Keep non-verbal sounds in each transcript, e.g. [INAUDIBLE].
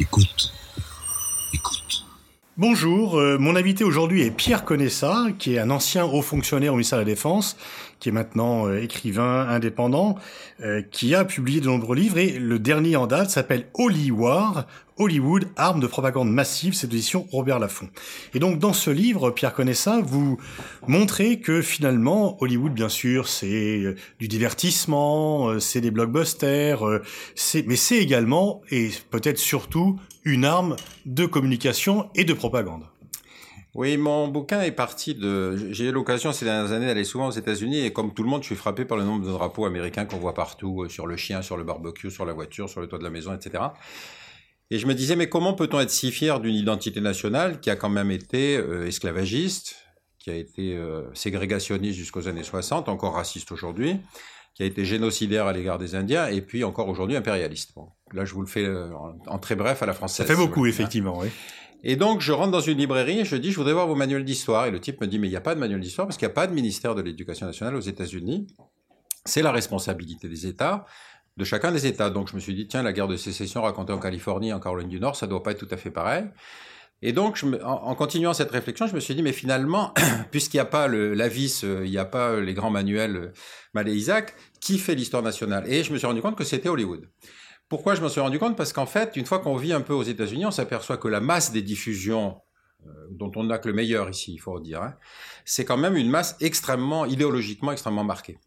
Écoute. Bonjour, euh, mon invité aujourd'hui est Pierre Conessa, qui est un ancien haut fonctionnaire au ministère de la Défense, qui est maintenant euh, écrivain indépendant, euh, qui a publié de nombreux livres et le dernier en date s'appelle Holy War, Hollywood, arme de propagande massive, c'est l'édition Robert Laffont. Et donc dans ce livre, Pierre Conessa, vous montrez que finalement Hollywood, bien sûr, c'est euh, du divertissement, c'est des blockbusters, c'est, mais c'est également et peut-être surtout une arme de communication et de propagande. Oui, mon bouquin est parti de. J'ai eu l'occasion ces dernières années d'aller souvent aux États-Unis et comme tout le monde, je suis frappé par le nombre de drapeaux américains qu'on voit partout, euh, sur le chien, sur le barbecue, sur la voiture, sur le toit de la maison, etc. Et je me disais, mais comment peut-on être si fier d'une identité nationale qui a quand même été euh, esclavagiste, qui a été euh, ségrégationniste jusqu'aux années 60, encore raciste aujourd'hui, qui a été génocidaire à l'égard des Indiens, et puis encore aujourd'hui impérialiste. Bon, là, je vous le fais en, très bref à la française. Ça fait beaucoup, effectivement, oui. Et donc, je rentre dans une librairie et je dis, je voudrais voir vos manuels d'histoire. Et le type me dit, mais il n'y a pas de manuel d'histoire parce qu'il n'y a pas de ministère de l'Éducation nationale aux États-Unis. C'est la responsabilité des États, de chacun des États. Donc, je me suis dit, tiens, la guerre de sécession racontée en Californie, en Caroline du Nord, ça doit pas être tout à fait pareil. Et donc, en, continuant cette réflexion, je me suis dit, mais finalement, [CLEARS THROAT] puisqu'il n'y a pas le, la vis, euh, il n'y a pas les grands manuels euh, Malé Isaac, qui fait l'histoire nationale? Et je me suis rendu compte que c'était Hollywood. Pourquoi je m'en suis rendu compte? Parce qu'en fait, une fois qu'on vit un peu aux États-Unis, on s'aperçoit que la masse des diffusions, euh, dont on n'a que le meilleur ici, il faut dire, hein, c'est quand même une masse extrêmement, idéologiquement extrêmement marquée.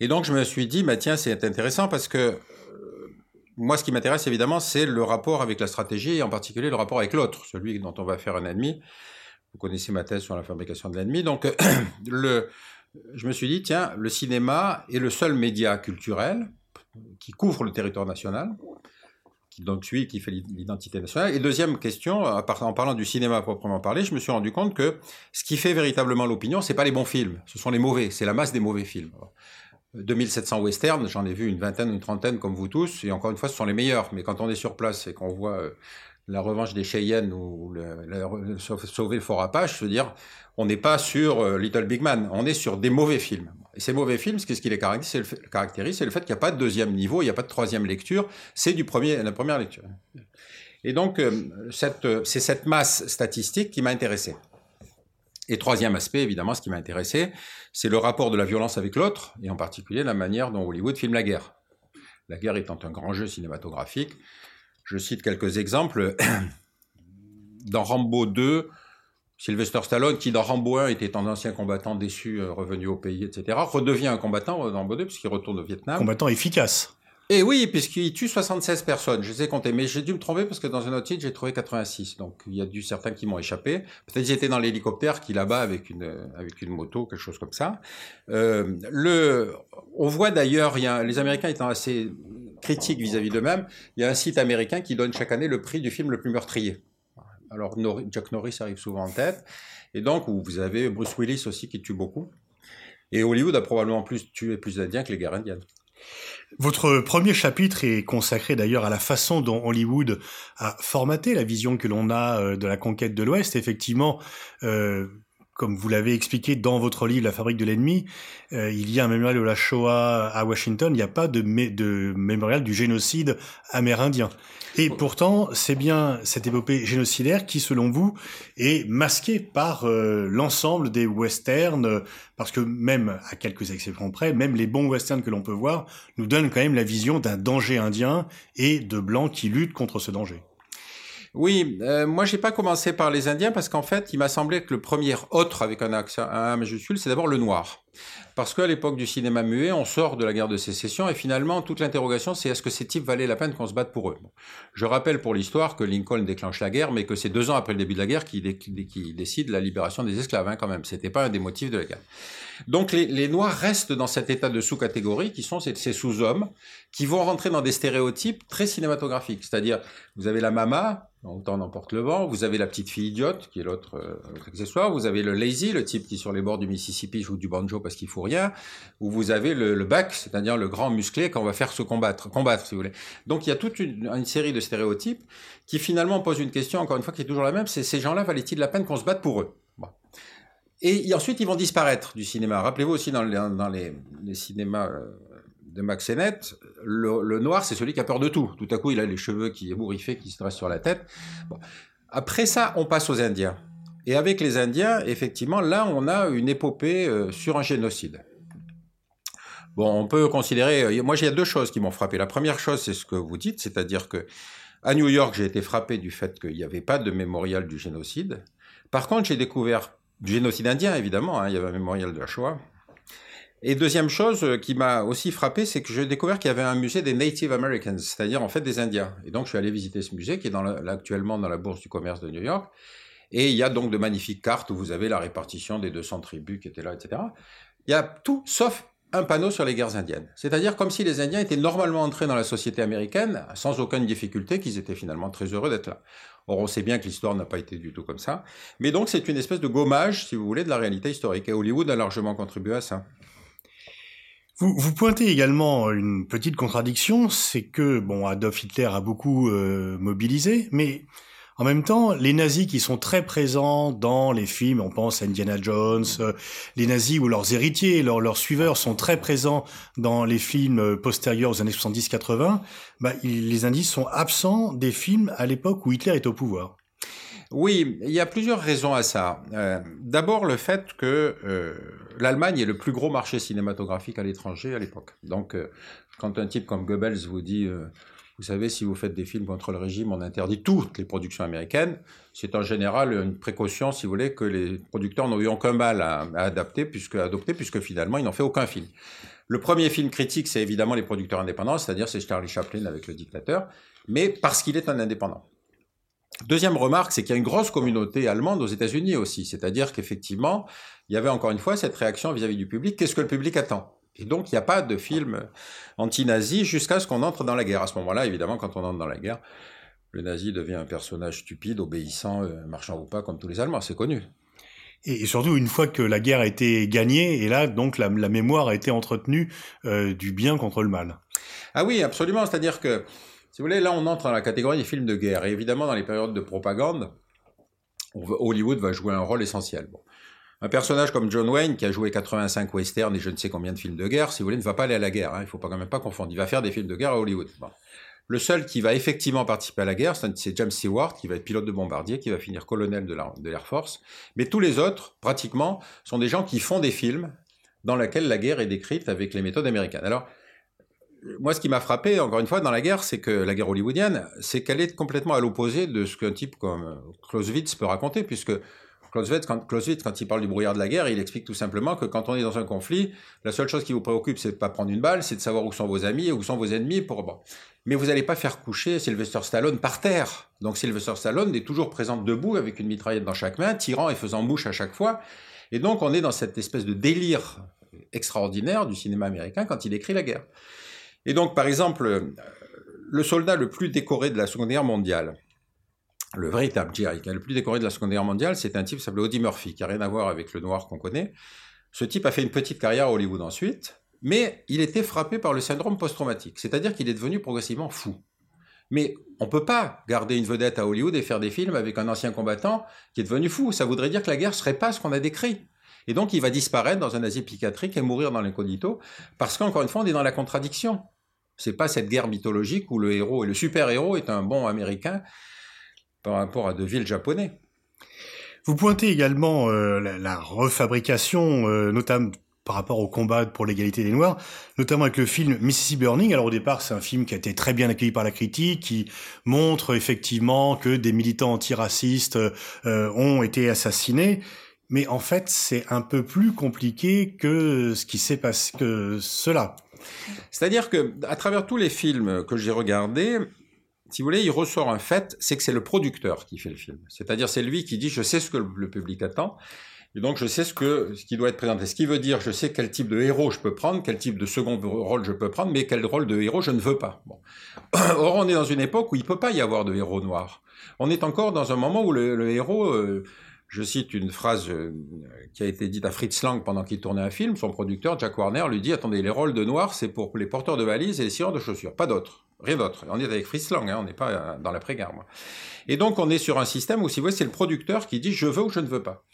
Et donc je me suis dit, bah, tiens, c'est intéressant parce que euh, moi, ce qui m'intéresse évidemment, c'est le rapport avec la stratégie et en particulier le rapport avec l'autre, celui dont on va faire un ennemi. Vous connaissez ma thèse sur la fabrication de l'ennemi. Donc, [CLEARS THROAT] je me suis dit, tiens, le cinéma est le seul média culturel qui couvre le territoire national, qui donc celui qui fait l'identité nationale. Et deuxième question, en parlant du cinéma proprement parlé, je me suis rendu compte que ce qui fait véritablement l'opinion, c'est pas les bons films, ce sont les mauvais, c'est la masse des mauvais films. 2700 westerns, j'en ai vu une vingtaine, une trentaine comme vous tous, et encore une fois, ce sont les meilleurs. Mais quand on est sur place et qu'on voit euh, la revanche des Cheyennes ou le, sauver le Fort Apache, je veux dire, on n'est pas sur euh, Little Big Man, on est sur des mauvais films. Et ces mauvais films, qu'est-ce qui les caractérise C'est le, fait qu'il n'y a pas de deuxième niveau, il n'y a pas de troisième lecture, c'est du premier, la première lecture. Et donc, euh, c'est cette masse statistique qui m'a intéressé. Et troisième aspect, évidemment, ce qui m'a intéressé, c'est le rapport de la violence avec l'autre, et en particulier la manière dont Hollywood filme la guerre. La guerre étant un grand jeu cinématographique, je cite quelques exemples. [CLEARS THROAT] Dans Rambo 2, Sylvester Stallone, qui dans Rambo 1 était un ancien combattant déçu, euh, revenu au pays, etc., redevient un combattant dans Rambo 2 puisqu'il retourne au Vietnam. Combattant efficace. Et oui, puisqu'il tue 76 personnes. Je les ai comptés, mais j'ai dû me tromper parce que dans un autre titre, j'ai trouvé 86. Donc, il y a dû certains qui m'ont échappé. Peut-être j'étais dans l'hélicoptère qui là-bas avec une avec une moto, quelque chose comme ça. Euh, le, on voit d'ailleurs, les Américains étant assez critiques vis-à-vis d'eux-mêmes, il y a un site américain qui donne chaque année le prix du film le plus meurtrier. Alors Jack Norris arrive souvent en tête, et donc vous avez Bruce Willis aussi qui tue beaucoup. Et Hollywood a probablement plus tué plus d'Indiens que les guerres indiennes. Votre premier chapitre est consacré d'ailleurs à la façon dont Hollywood a formaté la vision que l'on a euh, de la conquête de l'Ouest. Effectivement, euh, comme vous l'avez expliqué dans votre livre La fabrique de l'ennemi, euh, il y a un mémorial de la Shoah à Washington, il n'y a pas de, de mémorial du génocide amérindien. Et pourtant, c'est bien cette épopée génocidaire qui, selon vous, est masquée par euh, l'ensemble des westerns, parce que même, à quelques exceptions près, même les bons westerns que l'on peut voir nous donnent quand même la vision d'un danger indien et de blancs qui luttent contre ce danger. Oui, euh, moi j'ai pas commencé par les Indiens parce qu'en fait, il m'a semblé que le premier autre avec un accent un majuscule, c'est d'abord le noir. Parce qu'à l'époque du cinéma muet, on sort de la guerre de sécession et finalement, toute l'interrogation, c'est est-ce que ces types valaient la peine qu'on se batte pour eux? Je rappelle pour l'histoire que Lincoln déclenche la guerre, mais que c'est deux ans après le début de la guerre qu'il décide la libération des esclaves, hein, quand même. C'était pas un des motifs de la guerre. Donc les, Noirs restent dans cet état de sous-catégorie qui sont ces, ces sous-hommes qui vont rentrer dans des stéréotypes très cinématographiques. C'est-à-dire, vous avez la mama, Autant n'emporte le vent. Vous avez la petite fille idiote, qui est l'autre euh, accessoire. Vous avez le lazy, le type qui sur les bords du Mississippi joue du banjo parce qu'il faut rien. Ou vous avez le, back, c'est-à-dire le grand musclé qu'on va faire se combattre, combattre si vous voulez. Donc il y a toute une, série de stéréotypes qui finalement posent une question, encore une fois, qui est toujours la même. C'est ces gens-là valaient-ils la peine qu'on se batte pour eux? Et, ensuite ils vont disparaître du cinéma. Rappelez-vous aussi dans les cinémas euh, de Max Sennett, le, noir, c'est celui qui a peur de tout. Tout à coup, il a les cheveux qui ébouriffés, qui se dressent sur la tête. Après ça, on passe aux Indiens. Et avec les Indiens, effectivement, là, on a une épopée euh, sur un génocide. Bon, on peut considérer. Euh, moi, il y a deux choses qui m'ont frappé. La première chose, c'est ce que vous dites, c'est-à-dire que à New York, j'ai été frappé du fait qu'il n'y avait pas de mémorial du génocide. Par contre, j'ai découvert du génocide indien, évidemment. Hein, il y avait un mémorial de la Shoah. Et deuxième chose euh, qui m'a aussi frappé, c'est que j'ai découvert qu'il y avait un musée des Native Americans, c'est-à-dire en fait des Indiens. Et donc je suis allé visiter ce musée qui est actuellement dans la bourse du commerce de New York. Et il y a donc de magnifiques cartes où vous avez la répartition des 200 tribus qui étaient là, etc. Il y a tout sauf un panneau sur les guerres indiennes. C'est-à-dire comme si les Indiens étaient normalement entrés dans la société américaine sans aucune difficulté, qu'ils étaient finalement très heureux d'être là. Or, on sait bien que l'histoire n'a pas été du tout comme ça. Mais donc, c'est une espèce de gommage, si vous voulez, de la réalité historique. Et Hollywood a largement contribué à ça. Vous, pointez également une petite contradiction, c'est que bon, Adolf Hitler a beaucoup euh, mobilisé, mais en même temps, les nazis qui sont très présents dans les films, on pense à Indiana Jones, euh, les nazis ou leurs héritiers, leurs, suiveurs sont très présents dans les films postérieurs aux années 70-80, bah, les indices sont absents des films à l'époque où Hitler est au pouvoir. Oui, il y a plusieurs raisons à ça. Euh, D'abord, le fait que euh, l'Allemagne est le plus gros marché cinématographique à l'étranger à l'époque. Donc, quand un type comme Goebbels vous dit, vous savez, si vous faites des films contre le régime, on interdit toutes les productions américaines, c'est en général une précaution, si vous voulez, que les producteurs n'ont eu aucun mal à, adapter, puisque, adopter, puisque finalement, ils n'ont fait aucun film. Le premier film critique, c'est évidemment les producteurs indépendants, c'est-à-dire c'est Charlie Chaplin avec le dictateur, mais parce qu'il est un indépendant. Deuxième remarque, c'est qu'il y a une grosse communauté allemande aux États-Unis aussi. C'est-à-dire qu'effectivement, il y avait encore une fois cette réaction vis-à-vis du public. Qu'est-ce que le public attend? Et donc, il n'y a pas de film anti-nazi jusqu'à ce qu'on entre dans la guerre. À ce moment-là, évidemment, quand on entre dans la guerre, le nazi devient un personnage stupide, obéissant, euh, marchand ou pas, comme tous les Allemands. C'est connu. Et surtout, une fois que la guerre a été gagnée, et là, donc, la, mémoire a été entretenue euh, du bien contre le mal. Ah oui, absolument. C'est-à-dire que si vous voulez, là, on entre dans la catégorie des films de guerre. Et évidemment, dans les périodes de propagande, Hollywood va jouer un rôle essentiel. Bon. Un personnage comme John Wayne, qui a joué 85 westerns et je ne sais combien de films de guerre, si vous voulez, ne va pas aller à la guerre. Hein. Il ne faut pas quand même pas confondre. Il va faire des films de guerre à Hollywood. Le seul qui va effectivement participer à la guerre, c'est James Stewart, qui va être pilote de bombardier, qui va finir colonel de l'Air Force. Mais tous les autres, pratiquement, sont des gens qui font des films dans lesquels la guerre est décrite avec les méthodes américaines. Alors, moi, ce qui m'a frappé, encore une fois, dans la guerre, c'est que la guerre hollywoodienne, c'est qu'elle est complètement à l'opposé de ce qu'un type comme Clausewitz peut raconter, puisque Clausewitz quand, quand il parle du brouillard de la guerre, il explique tout simplement que quand on est dans un conflit, la seule chose qui vous préoccupe, c'est de pas prendre une balle, c'est de savoir où sont vos amis et où sont vos ennemis pour. Mais vous n'allez pas faire coucher Sylvester Stallone par terre. Donc Sylvester Stallone est toujours présent debout avec une mitraillette dans chaque main, tirant et faisant bouche à chaque fois. Et donc on est dans cette espèce de délire extraordinaire du cinéma américain quand il écrit la guerre. Et donc, par exemple, le soldat le plus décoré de la Seconde Guerre mondiale, le véritable Jerry, le plus décoré de la Seconde Guerre mondiale, c'est un type qui s'appelait Audie Murphy, qui n'a rien à voir avec le noir qu'on connaît. Ce type a fait une petite carrière à Hollywood ensuite, mais il était frappé par le syndrome post-traumatique, c'est-à-dire qu'il est devenu progressivement fou. Mais on ne peut pas garder une vedette à Hollywood et faire des films avec un ancien combattant qui est devenu fou. Ça voudrait dire que la guerre serait pas ce qu'on a décrit. Et donc, il va disparaître dans un asile psychiatrique et mourir dans l'incognito, parce qu'encore une fois, on est dans la contradiction. C'est pas cette guerre mythologique où le héros et le super-héros est un bon américain par rapport à de villes japonais. Vous pointez également euh, la, refabrication, euh, notamment par rapport au combat pour l'égalité des Noirs, notamment avec le film Mississippi Burning. Alors au départ, c'est un film qui a été très bien accueilli par la critique, qui montre effectivement que des militants antiracistes euh, ont été assassinés. Mais en fait, c'est un peu plus compliqué que ce qui s'est passé que cela. C'est-à-dire que à travers tous les films que j'ai regardés, si vous voulez, il ressort un fait, c'est que c'est le producteur qui fait le film. C'est-à-dire c'est lui qui dit je sais ce que le public attend. Et donc je sais ce que ce qui doit être présenté. Ce qui veut dire je sais quel type de héros je peux prendre, quel type de second rôle je peux prendre, mais quel rôle de héros je ne veux pas. [COUGHS] Or on est dans une époque où il peut pas y avoir de héros noirs. On est encore dans un moment où le, héros euh, je cite une phrase euh, qui a été dite à Fritz Lang pendant qu'il tournait un film. Son producteur, Jack Warner, lui dit Attendez, les rôles de noir, c'est pour les porteurs de valises et les scieurs de chaussures, pas d'autres. Rien d'autre. On est avec Fritz Lang, hein, on n'est pas euh, dans l'après-guerre. Et donc, on est sur un système où, si vous voyez, c'est le producteur qui dit Je veux ou je ne veux pas.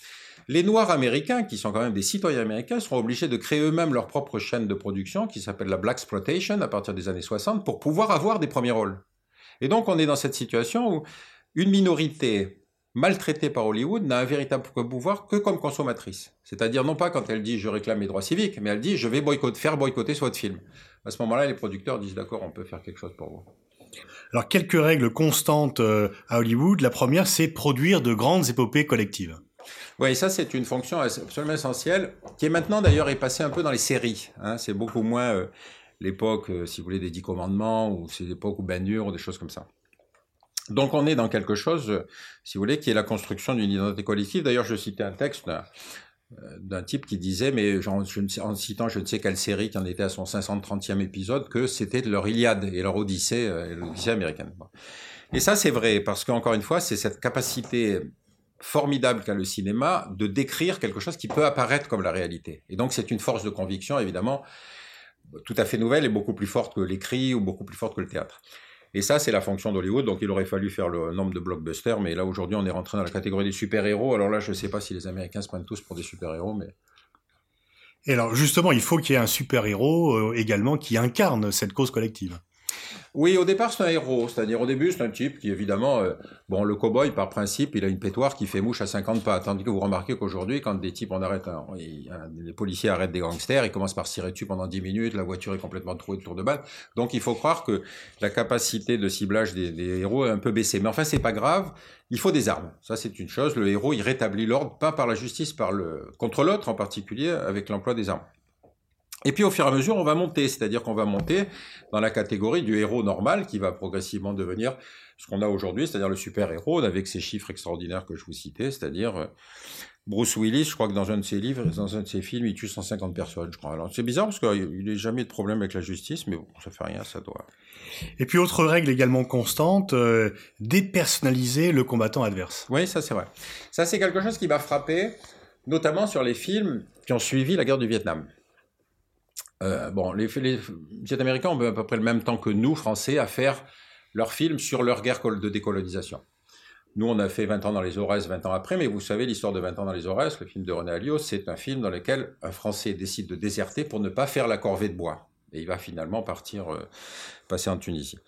Les Noirs américains, qui sont quand même des citoyens américains, seront obligés de créer eux-mêmes leur propre chaîne de production qui s'appelle la Black Exploitation à partir des années 60 pour pouvoir avoir des premiers rôles. Et donc on est dans cette situation où une minorité maltraitée par Hollywood n'a un véritable pouvoir que comme consommatrice. C'est-à-dire non pas quand elle dit je réclame mes droits civiques, mais elle dit je vais boycotter, faire boycotter votre film. À ce moment-là, les producteurs disent d'accord, on peut faire quelque chose pour vous. Alors quelques règles constantes euh, à Hollywood. La première, c'est produire de grandes épopées collectives. Oui, ça c'est une fonction absolument essentielle, qui est maintenant d'ailleurs est passée un peu dans les séries. Hein. C'est beaucoup moins euh, l'époque, euh, si vous voulez, des Dix Commandements, ou c'est l'époque où Ben ou des choses comme ça. Donc on est dans quelque chose, si vous voulez, qui est la construction d'une identité collective. D'ailleurs, je citais un texte d'un type qui disait, mais en citant je ne sais quelle série qui en était à son 530e épisode, que c'était leur Iliade et leur Odyssée, euh, l'Odyssée américaine. Et ça, c'est vrai, parce qu'encore une fois, c'est cette capacité formidable qu'a le cinéma de décrire quelque chose qui peut apparaître comme la réalité. Et donc, c'est une force de conviction, évidemment, tout à fait nouvelle et beaucoup plus forte que l'écrit ou beaucoup plus forte que le théâtre. Et ça, c'est la fonction d'Hollywood. Donc, il aurait fallu faire le nombre de blockbusters. Mais là, aujourd'hui, on est rentré dans la catégorie des super-héros. Alors là, je ne sais pas si les Américains se prennent tous pour des super-héros, mais. Et alors, justement, il faut qu'il y ait un super-héros euh, également qui incarne cette cause collective. Oui, au départ, c'est un héros. C'est-à-dire, au début, c'est un type qui, évidemment, euh, bon, le cow-boy, par principe, il a une pétoire qui fait mouche à 50 pas. Tandis que vous remarquez qu'aujourd'hui, quand des types, on arrête, les policiers arrêtent des gangsters, ils commencent par tirer dessus pendant 10 minutes, la voiture est complètement trouée de tour de balle. Donc, il faut croire que la capacité de ciblage des, héros est un peu baissée. Mais enfin, c'est pas grave. Il faut des armes. Ça, c'est une chose. Le héros, il rétablit l'ordre, pas par la justice, par le, contre l'autre en particulier, avec l'emploi des armes. Et puis au fur et à mesure, on va monter, c'est-à-dire qu'on va monter dans la catégorie du héros normal qui va progressivement devenir ce qu'on a aujourd'hui, c'est-à-dire le super-héros avec ces chiffres extraordinaires que je vous citais, c'est-à-dire euh, Bruce Willis, je crois que dans un de ses livres, dans un de ses films, il tue 150 personnes, je crois. Alors c'est bizarre parce qu'il n'est jamais de problème avec la justice, mais bon, ça fait rien, ça doit. Et puis autre règle également constante, euh, dépersonnaliser le combattant adverse. Oui, ça c'est vrai. Ça c'est quelque chose qui m'a frappé, notamment sur les films qui ont suivi la guerre du Vietnam. Euh, bon, les, les, Américains ont à peu près le même temps que nous, Français, à faire leurs films sur leur guerre de décolonisation. Nous, on a fait 20 ans dans les Aurès, 20 ans après, mais vous savez, l'histoire de 20 ans dans les Aurès, le film de René Alliot, c'est un film dans lequel un Français décide de déserter pour ne pas faire la corvée de bois. Et il va finalement partir, euh, passer en Tunisie.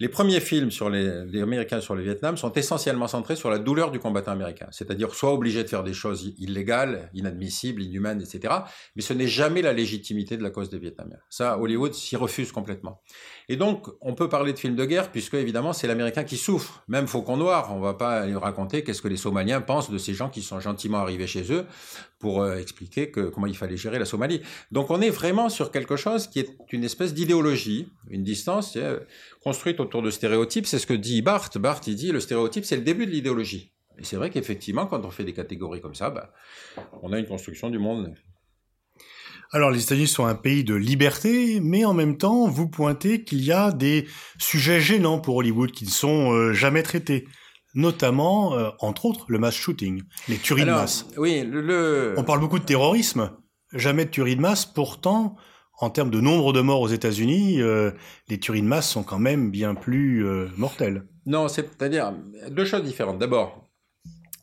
Les premiers films sur les, les, Américains sur le Vietnam sont essentiellement centrés sur la douleur du combattant américain, c'est-à-dire soit obligé de faire des choses illégales, inadmissibles, inhumaines, etc. Mais ce n'est jamais la légitimité de la cause des Vietnamiens. Ça, Hollywood s'y refuse complètement. Et donc, on peut parler de films de guerre puisque évidemment c'est l'Américain qui souffre. Même Faucon Noir, on va pas lui raconter qu'est-ce que les Somaliens pensent de ces gens qui sont gentiment arrivés chez eux pour euh, expliquer que, comment il fallait gérer la Somalie. Donc, on est vraiment sur quelque chose qui est une espèce d'idéologie, une distance construite autour de stéréotypes. C'est ce que dit Barthes. Barthes, il dit le stéréotype, c'est le début de l'idéologie. Et c'est vrai qu'effectivement, quand on fait des catégories comme ça, bah, on a une construction du monde. Alors, les États-Unis sont un pays de liberté, mais en même temps, vous pointez qu'il y a des sujets gênants pour Hollywood qui ne sont euh, jamais traités notamment, euh, entre autres, le mass shooting, les tueries de masse. Oui, le... On parle beaucoup de terrorisme, jamais de tueries de masse. Pourtant, en termes de nombre de morts aux États-Unis, euh, les tueries de masse sont quand même bien plus euh, mortelles. Non, c'est-à-dire deux choses différentes. D'abord,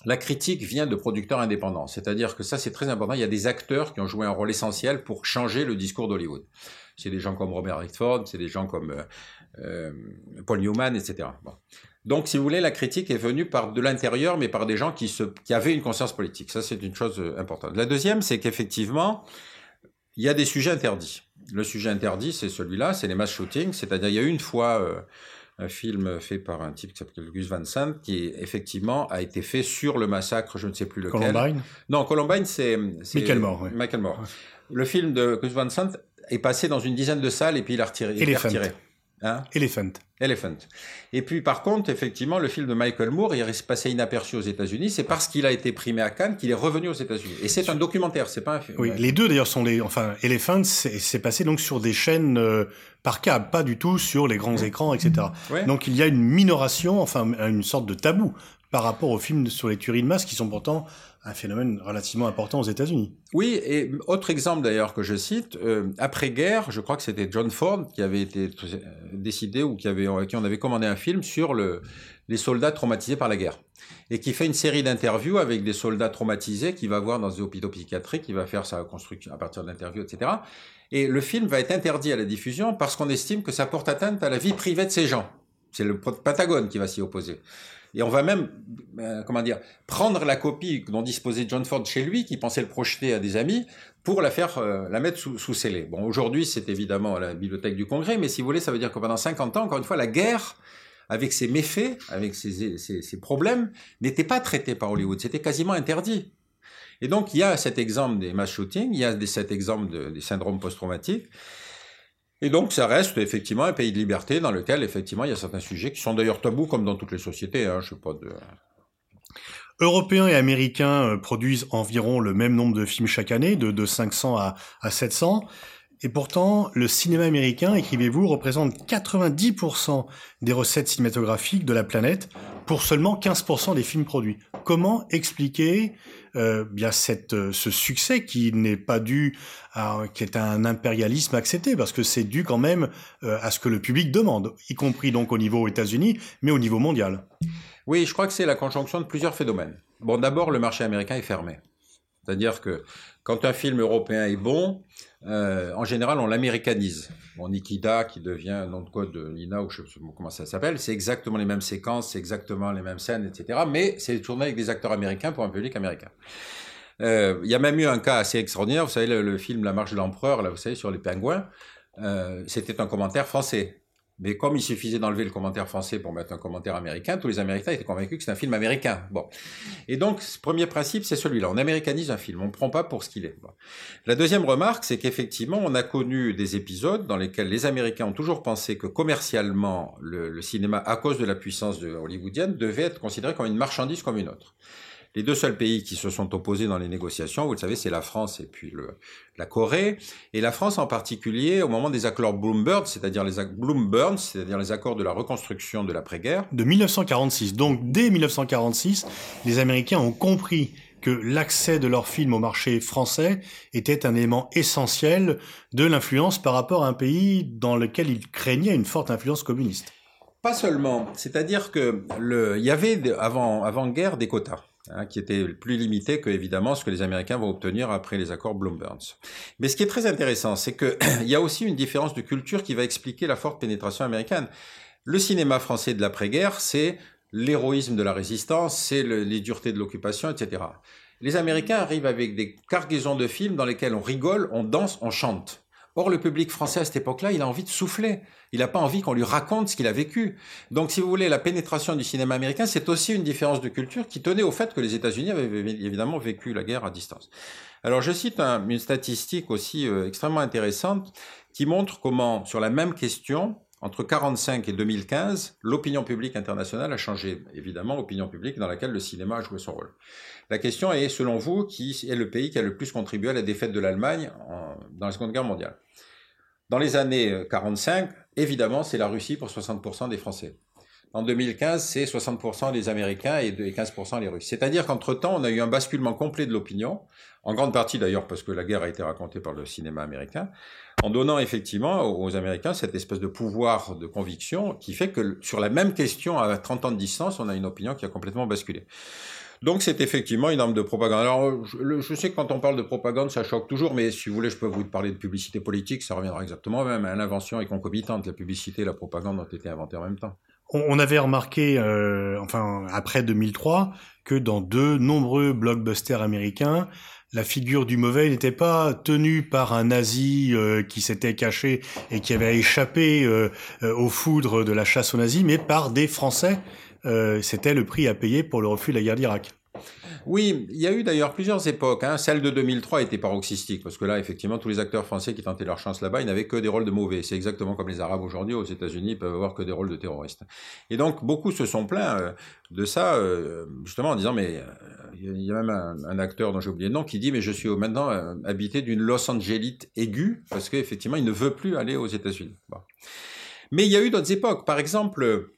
la critique vient de producteurs indépendants, c'est-à-dire que ça c'est très important. Il y a des acteurs qui ont joué un rôle essentiel pour changer le discours d'Hollywood. C'est des gens comme Robert Redford, c'est des gens comme euh, Paul Newman, etc. Donc, si vous voulez, la critique est venue de l'intérieur, mais par des gens qui avaient une conscience politique. Ça, c'est une chose importante. La deuxième, c'est qu'effectivement, il y a des sujets interdits. Le sujet interdit, c'est celui-là, c'est les mass shootings. C'est-à-dire, il y a eu une fois euh, un film fait par un type qui s'appelle Gus Van Sant, qui effectivement a été fait sur le massacre, je ne sais plus lequel. Columbine? Non, Columbine, c'est... Michael Moore. Michael Moore. Le film de Gus Van Sant est passé dans une dizaine de salles et puis il a retiré. Il a retiré. Hein Elephant. Elephant. Et puis par contre, effectivement, le film de Michael Moore, il est passé inaperçu aux États-Unis. C'est parce qu'il a été primé à Cannes qu'il est revenu aux États-Unis. Et c'est un documentaire, c'est pas un film. Oui, les deux d'ailleurs sont les. Enfin, Elephant, c'est passé donc sur des chaînes euh, par câble, pas du tout sur les grands écrans, etc. Donc il y a une minoration, enfin une sorte de tabou par rapport aux films sur les tueries de masse qui sont pourtant un phénomène relativement important aux États-Unis. Oui, et autre exemple d'ailleurs que je cite, euh, après-guerre, je crois que c'était John Ford qui avait été euh, décidé ou qui avait, qui on avait commandé un film sur le, les soldats traumatisés par la guerre. Et qui fait une série d'interviews avec des soldats traumatisés qu'il va voir dans des hôpitaux psychiatriques, qui va faire sa construction à partir d'interviews, etc. Et le film va être interdit à la diffusion parce qu'on estime que ça porte atteinte à la vie privée de ces gens. C'est le Pentagone qui va s'y opposer. Et on va même, euh, comment dire, prendre la copie dont disposait John Ford chez lui, qui pensait le projeter à des amis, pour la faire, euh, la mettre sous, sous scellé. Bon, aujourd'hui, c'est évidemment à la bibliothèque du Congrès, mais si vous voulez, ça veut dire que pendant 50 ans, encore une fois, la guerre, avec ses méfaits, avec ses, ses, ses problèmes, n'était pas traitée par Hollywood. C'était quasiment interdit. Et donc, il y a cet exemple des mass shootings, il y a cet exemple de, des syndromes post-traumatiques. Et donc, ça reste effectivement un pays de liberté dans lequel, effectivement, il y a certains sujets qui sont d'ailleurs tabous, comme dans toutes les sociétés. Hein, je sais. Européens et Américains euh, produisent environ le même nombre de films chaque année, de, de 500 à, à 700. Et pourtant, le cinéma américain, écrivez-vous, représente 90% des recettes cinématographiques de la planète pour seulement 15% des films produits. Comment expliquer euh, bien cette, euh, ce succès qui n'est pas dû à qui est un impérialisme accepté? Parce que c'est dû quand même euh, à ce que le public demande, y compris donc au niveau États-Unis, mais au niveau mondial. Oui, je crois que c'est la conjonction de plusieurs phénomènes. Bon, d'abord, le marché américain est fermé. C'est-à-dire que quand un film européen est bon, euh, en général, on l'américanise. Bon, Nikita, qui devient un nom de code de Nina, ou je sais pas comment ça s'appelle, c'est exactement les mêmes séquences, c'est exactement les mêmes scènes, etc. Mais c'est tourné avec des acteurs américains pour un public américain. Euh, il y a même eu un cas assez extraordinaire. Vous savez, le, le film La Marche de l'Empereur, là, vous savez, sur les pingouins, euh, c'était un commentaire français. Mais comme il suffisait d'enlever le commentaire français pour mettre un commentaire américain, tous les Américains étaient convaincus que c'est un film américain. Bon. Et donc, ce premier principe, c'est celui-là. On américanise un film. On ne prend pas pour ce qu'il est. La deuxième remarque, c'est qu'effectivement, on a connu des épisodes dans lesquels les Américains ont toujours pensé que commercialement, le, le cinéma, à cause de la puissance de hollywoodienne, devait être considéré comme une marchandise comme une autre. Les deux seuls pays qui se sont opposés dans les négociations, vous le savez, c'est la France et puis le, la Corée. Et la France en particulier, au moment des accords Bloomberg, c'est-à-dire les, Bloomberg, c'est-à-dire les accords de la reconstruction de l'après-guerre. De 1946. Donc, dès 1946, les Américains ont compris que l'accès de leurs films au marché français était un élément essentiel de l'influence par rapport à un pays dans lequel ils craignaient une forte influence communiste. Pas seulement, c'est-à-dire que le, il y avait avant avant guerre des quotas hein, qui était plus limité que évidemment ce que les Américains vont obtenir après les accords Bloomberg. Mais ce qui est très intéressant, c'est que [CLEARS THROAT] il y a aussi une différence de culture qui va expliquer la forte pénétration américaine. Le cinéma français de l'après-guerre, c'est l'héroïsme de la résistance, c'est le, les duretés de l'occupation, etc. Les Américains arrivent avec des cargaisons de films dans lesquels on rigole, on danse, on chante. Or, le public français à cette époque-là, il a envie de souffler. Il n'a pas envie qu'on lui raconte ce qu'il a vécu. Donc, si vous voulez, la pénétration du cinéma américain, c'est aussi une différence de culture qui tenait au fait que les États-Unis avaient évidemment vécu la guerre à distance. Alors, je cite un, une statistique aussi euh, extrêmement intéressante qui montre comment, sur la même question, entre 45 et 2015, l'opinion publique internationale a changé, évidemment, opinion publique dans laquelle le cinéma a joué son rôle. La question est, selon vous, qui est le pays qui a le plus contribué à la défaite de l'Allemagne dans la Seconde Guerre mondiale? Dans les années 45, évidemment, c'est la Russie pour 60% des Français. En 2015, c'est 60% les Américains et 15% les Russes. C'est-à-dire qu'entre-temps, on a eu un basculement complet de l'opinion, en grande partie d'ailleurs parce que la guerre a été racontée par le cinéma américain, en donnant effectivement aux Américains cette espèce de pouvoir de conviction qui fait que sur la même question, à 30 ans de distance, on a une opinion qui a complètement basculé. Donc c'est effectivement une arme de propagande. Alors je, sais que quand on parle de propagande, ça choque toujours, mais si vous voulez, je peux vous parler de publicité politique, ça reviendra exactement même. à L'invention est concomitante, la publicité et la propagande ont été inventées en même temps. On avait remarqué, euh, enfin après 2003, que dans de nombreux blockbusters américains, la figure du mauvais n'était pas tenue par un nazi euh, qui s'était caché et qui avait échappé euh, euh, aux foudres de la chasse aux nazis, mais par des Français. Euh, C'était le prix à payer pour le refus de la guerre d'Irak. Oui, il y a eu d'ailleurs plusieurs époques. Hein. Celle de 2003 était paroxystique, parce que là, effectivement, tous les acteurs français qui tentaient leur chance là-bas, ils n'avaient que des rôles de mauvais. C'est exactement comme les Arabes aujourd'hui aux États-Unis, peuvent avoir que des rôles de terroristes. Et donc, beaucoup se sont plaints euh, de ça, euh, justement en disant, mais euh, il y a même un, acteur dont j'ai oublié le nom qui dit, mais je suis maintenant habité d'une Los Angelite aiguë, parce qu'effectivement, il ne veut plus aller aux États-Unis. Mais il y a eu d'autres époques. Par exemple,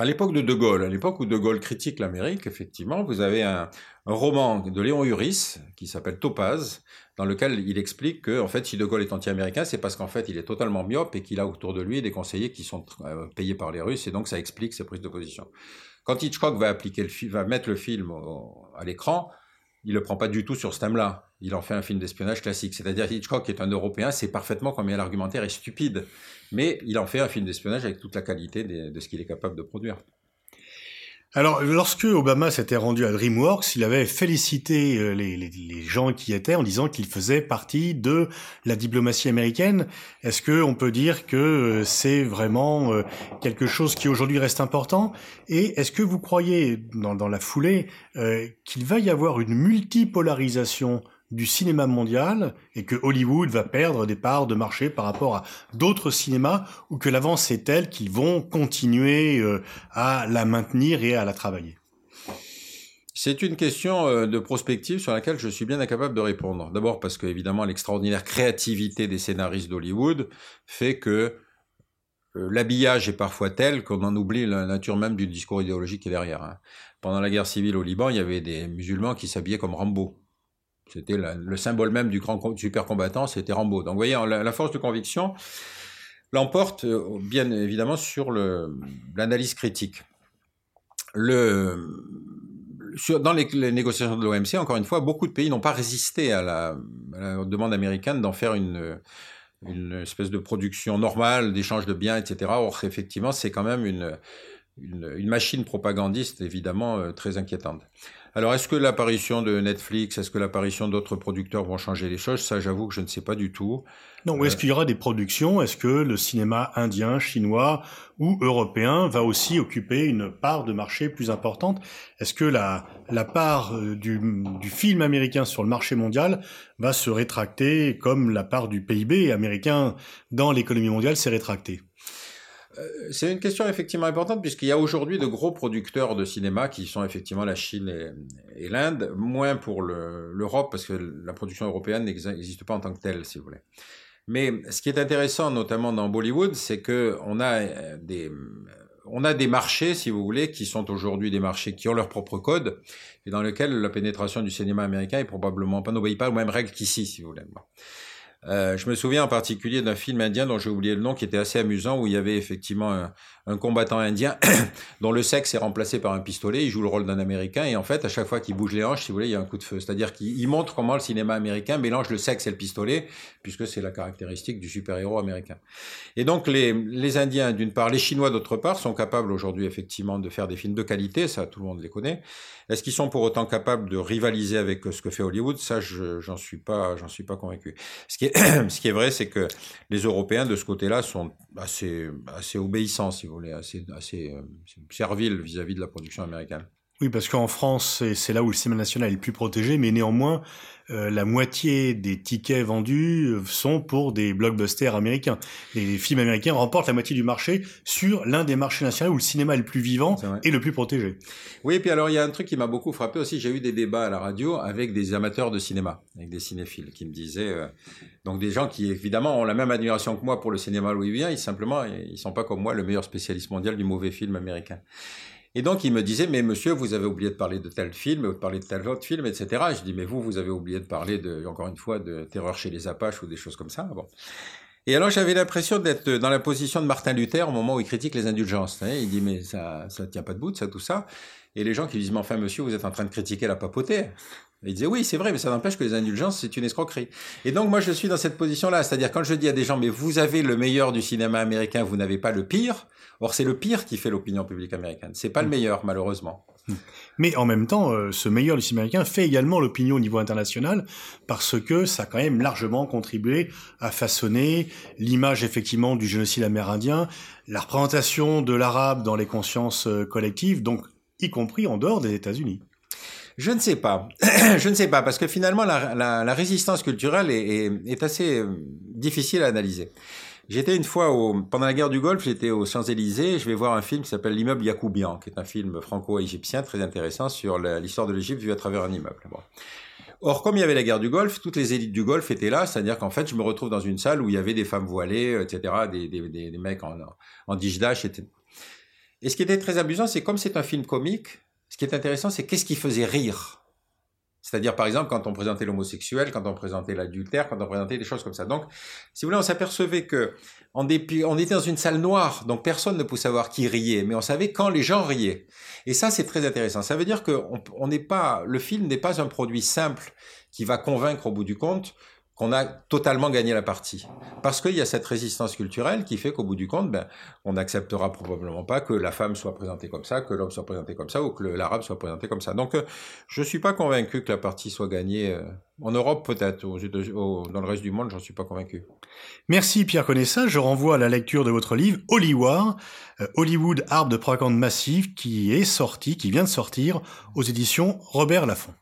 à l'époque de De Gaulle, à l'époque où De Gaulle critique l'Amérique, effectivement, vous avez un, roman de Léon Uris qui s'appelle Topaz, dans lequel il explique que en fait, si De Gaulle est anti-américain, c'est parce qu'en fait, il est totalement myope et qu'il a autour de lui des conseillers qui sont euh, payés par les Russes, et donc ça explique ses prises de position. Quand Hitchcock va appliquer le va mettre le film à l'écran, il le prend pas du tout sur ce thème-là. Il en fait un film d'espionnage classique. C'est-à-dire Hitchcock est un Européen, c'est parfaitement combien l'argumentaire est stupide, mais il en fait un film d'espionnage avec toute la qualité de ce qu'il est capable de produire. Alors, lorsque Obama s'était rendu à DreamWorks, il avait félicité euh, les, gens qui étaient en disant qu'il faisait partie de la diplomatie américaine. Est-ce que on peut dire que euh, c'est vraiment euh, quelque chose qui aujourd'hui reste important? Et est-ce que vous croyez, dans la foulée, qu'il va y avoir une multipolarisation du cinéma mondial et que Hollywood va perdre des parts de marché par rapport à d'autres cinémas ou que l'avance est telle qu'ils vont continuer euh, à la maintenir et à la travailler? C'est une question euh, de prospective sur laquelle je suis bien incapable de répondre. D'abord parce que évidemment l'extraordinaire créativité des scénaristes d'Hollywood fait que euh, l'habillage est parfois tel qu'on en oublie la nature même du discours idéologique qui est derrière. Hein. Pendant la guerre civile au Liban, il y avait des musulmans qui s'habillaient comme Rambo. C'était le symbole même du grand super combattant, c'était Rambo. Donc vous voyez, la, force de conviction l'emporte euh, bien évidemment sur l'analyse critique. Dans les, négociations de l'OMC, encore une fois, beaucoup de pays n'ont pas résisté à la, demande américaine d'en faire une, espèce de production normale, d'échange de biens, etc. Or, effectivement, c'est quand même une, machine propagandiste, évidemment, euh, très inquiétante. Alors, est-ce que l'apparition de Netflix, est-ce que l'apparition d'autres producteurs vont changer les choses? Ça, j'avoue que je ne sais pas du tout. Non, est-ce euh, qu'il y aura des productions? Est-ce que le cinéma indien, chinois ou européen va aussi occuper une part de marché plus importante? Est-ce que la, la part euh, du, du film américain sur le marché mondial va se rétracter comme la part du PIB américain dans l'économie mondiale s'est rétractée? C'est une question effectivement importante puisqu'il y a aujourd'hui de gros producteurs de cinéma qui sont effectivement la Chine et, l'Inde, moins pour l'Europe parce que la production européenne n'existe pas en tant que telle, si vous voulez. Mais ce qui est intéressant, notamment dans Bollywood, c'est que on a euh, des on a des marchés, si vous voulez, qui sont aujourd'hui des marchés qui ont leur propre code et dans lesquels la pénétration du cinéma américain est probablement pas n'obéit pas aux mêmes règles qu'ici, si vous voulez. Euh, je me souviens en particulier d'un film indien dont j'ai oublié le nom, qui était assez amusant, où il y avait effectivement un, combattant indien [COUGHS] dont le sexe est remplacé par un pistolet. Il joue le rôle d'un Américain et en fait, à chaque fois qu'il bouge les hanches, si vous voulez, il y a un coup de feu. C'est-à-dire qu'il montre comment le cinéma américain mélange le sexe et le pistolet, puisque c'est la caractéristique du super-héros américain. Et donc les, les Indiens, d'une part, les Chinois, d'autre part, sont capables aujourd'hui effectivement de faire des films de qualité. Ça, tout le monde les connaît. Est-ce qu'ils sont pour autant capables de rivaliser avec ce que fait Hollywood? Ça, j'en suis pas, j'en suis pas convaincu. Ce qui est, [CLEARS THROAT] ce qui est vrai, c'est que les Européens de ce côté-là sont assez, obéissants, si vous voulez, assez, assez euh, serviles vis-à-vis de la production américaine. Oui, parce qu'en France, c'est là où le cinéma national est le plus protégé, mais néanmoins, euh, la moitié des tickets vendus euh, sont pour des blockbusters américains. Les films américains remportent la moitié du marché sur l'un des marchés nationaux où le cinéma est le plus vivant et le plus protégé. Oui, et puis alors il y a un truc qui m'a beaucoup frappé aussi. J'ai eu des débats à la radio avec des amateurs de cinéma, avec des cinéphiles, qui me disaient, euh, donc des gens qui évidemment ont la même admiration que moi pour le cinéma louisvien, ils simplement ils sont pas comme moi le meilleur spécialiste mondial du mauvais film américain. Et donc, il me disait, mais monsieur, vous avez oublié de parler de tel film, de parler de tel autre film, etc. je dis, mais vous, vous avez oublié de parler, de, encore une fois, de Terreur chez les Apaches ou des choses comme ça. Bon. Et alors, j'avais l'impression d'être dans la position de Martin Luther au moment où il critique les indulgences. Il dit, mais ça ça tient pas debout, ça, tout ça. Et les gens qui disent, mais enfin, monsieur, vous êtes en train de critiquer la papauté. il disait, oui, c'est vrai, mais ça n'empêche que les indulgences, c'est une escroquerie. Et donc, moi, je suis dans cette position-là. C'est-à-dire, quand je dis à des gens, mais vous avez le meilleur du cinéma américain, vous n'avez pas le pire. Or, c'est le pire qui fait l'opinion publique américaine. C'est pas le mm. meilleur, malheureusement. Mm. Mais en même temps, euh, ce meilleur du cinéma américain fait également l'opinion au niveau international parce que ça a quand même largement contribué à façonner l'image effectivement du génocide amérindien, la représentation de l'arabe dans les consciences euh, collectives, donc y compris en dehors des États-Unis. Je ne sais pas. [CLEARS THROAT] je ne sais pas, parce que finalement, la, résistance culturelle est, assez euh, difficile à analyser. J'étais une fois, au, pendant la guerre du Golfe, j'étais aux Champs-Élysées, je vais voir un film qui s'appelle L'immeuble Yacoubian, qui est un film franco-égyptien très intéressant sur l'histoire de l'Égypte vue à travers un immeuble. Or, comme il y avait la guerre du Golfe, toutes les élites du Golfe étaient là, c'est-à-dire qu'en fait, je me retrouve dans une salle où il y avait des femmes voilées, etc., des, mecs en, en dijdash, etc. Et ce qui était très amusant, c'est comme c'est un film comique, ce qui est intéressant, c'est qu'est-ce qui faisait rire? C'est-à-dire, par exemple, quand on présentait l'homosexuel, quand on présentait l'adultère, quand on présentait des choses comme ça. Donc, si vous voulez, on s'apercevait que, en dépit, on était dans une salle noire, donc personne ne pouvait savoir qui riait, mais on savait quand les gens riaient. Et ça, c'est très intéressant. Ça veut dire que on n'est pas, le film n'est pas un produit simple qui va convaincre au bout du compte qu'on a totalement gagné la partie. Parce qu'il y a cette résistance culturelle qui fait qu'au bout du compte, ben, on n'acceptera probablement pas que la femme soit présentée comme ça, que l'homme soit présenté comme ça, ou que l'arabe soit présenté comme ça. Donc, euh, je suis pas convaincu que la partie soit gagnée. Euh, en Europe, peut-être. Dans le reste du monde, j'en suis pas convaincu. Merci Pierre Connaissat. Je renvoie à la lecture de votre livre Hollywood, euh, Hollywood, arbre de propagande massive, qui est sorti, qui vient de sortir aux éditions Robert Laffont.